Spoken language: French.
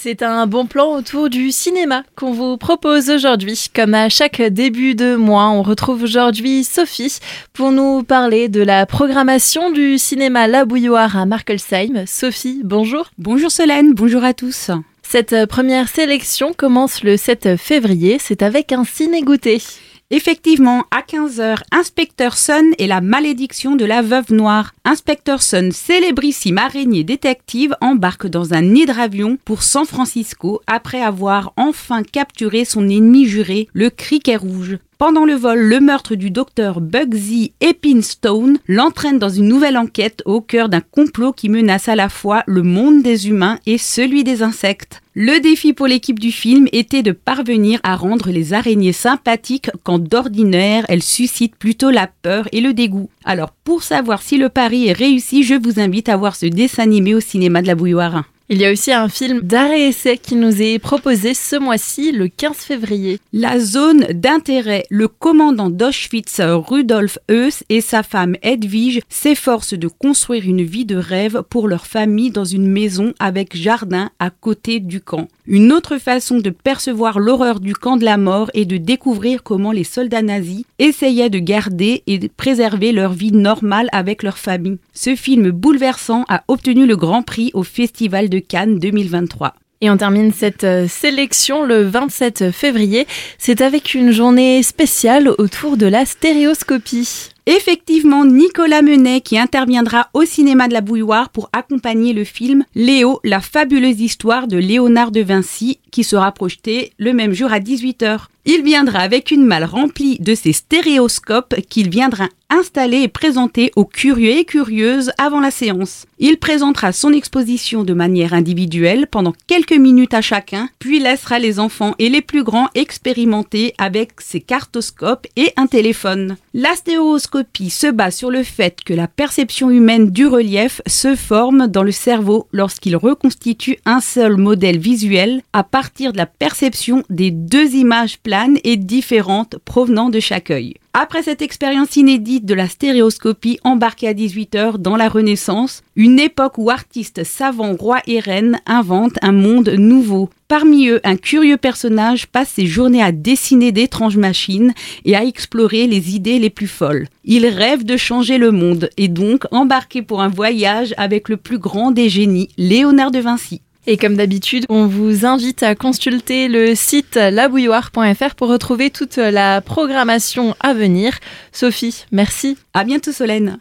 C'est un bon plan autour du cinéma qu'on vous propose aujourd'hui. Comme à chaque début de mois, on retrouve aujourd'hui Sophie pour nous parler de la programmation du cinéma La Bouilloire à Markelsheim. Sophie, bonjour. Bonjour Solène, bonjour à tous. Cette première sélection commence le 7 février, c'est avec un ciné-goûter. Effectivement, à 15h, Inspecteur Sun et la malédiction de la veuve noire. Inspecteur Sun, célébrissime araignée détective, embarque dans un hydravion pour San Francisco après avoir enfin capturé son ennemi juré, le criquet rouge. Pendant le vol, le meurtre du docteur Bugsy Epinstone l'entraîne dans une nouvelle enquête au cœur d'un complot qui menace à la fois le monde des humains et celui des insectes. Le défi pour l'équipe du film était de parvenir à rendre les araignées sympathiques quand d'ordinaire elles suscitent plutôt la peur et le dégoût. Alors pour savoir si le pari est réussi, je vous invite à voir ce dessin animé au cinéma de la Bouilloire. Il y a aussi un film d'arrêt-essai qui nous est proposé ce mois-ci, le 15 février. La zone d'intérêt. Le commandant d'Auschwitz, Rudolf Heuss, et sa femme Edwige s'efforcent de construire une vie de rêve pour leur famille dans une maison avec jardin à côté du camp. Une autre façon de percevoir l'horreur du camp de la mort est de découvrir comment les soldats nazis essayaient de garder et de préserver leur vie normale avec leur famille. Ce film bouleversant a obtenu le grand prix au Festival de Cannes 2023. Et on termine cette euh, sélection le 27 février. C'est avec une journée spéciale autour de la stéréoscopie. Effectivement, Nicolas Menet qui interviendra au cinéma de la Bouilloire pour accompagner le film Léo, la fabuleuse histoire de Léonard de Vinci qui sera projeté le même jour à 18h. Il viendra avec une malle remplie de ses stéréoscopes qu'il viendra installer et présenter aux curieux et curieuses avant la séance. Il présentera son exposition de manière individuelle pendant quelques minutes à chacun, puis laissera les enfants et les plus grands expérimenter avec ses cartoscopes et un téléphone. La stéréoscopie se base sur le fait que la perception humaine du relief se forme dans le cerveau lorsqu'il reconstitue un seul modèle visuel à partir de la perception des deux images planes et différentes provenant de chaque œil. Après cette expérience inédite de la stéréoscopie embarquée à 18h dans la Renaissance, une époque où artistes savants, rois et reines inventent un monde nouveau. Parmi eux, un curieux personnage passe ses journées à dessiner d'étranges machines et à explorer les idées les plus folles. Il rêve de changer le monde et donc embarqué pour un voyage avec le plus grand des génies, Léonard de Vinci. Et comme d'habitude, on vous invite à consulter le site labouilloire.fr pour retrouver toute la programmation à venir. Sophie, merci. À bientôt Solène.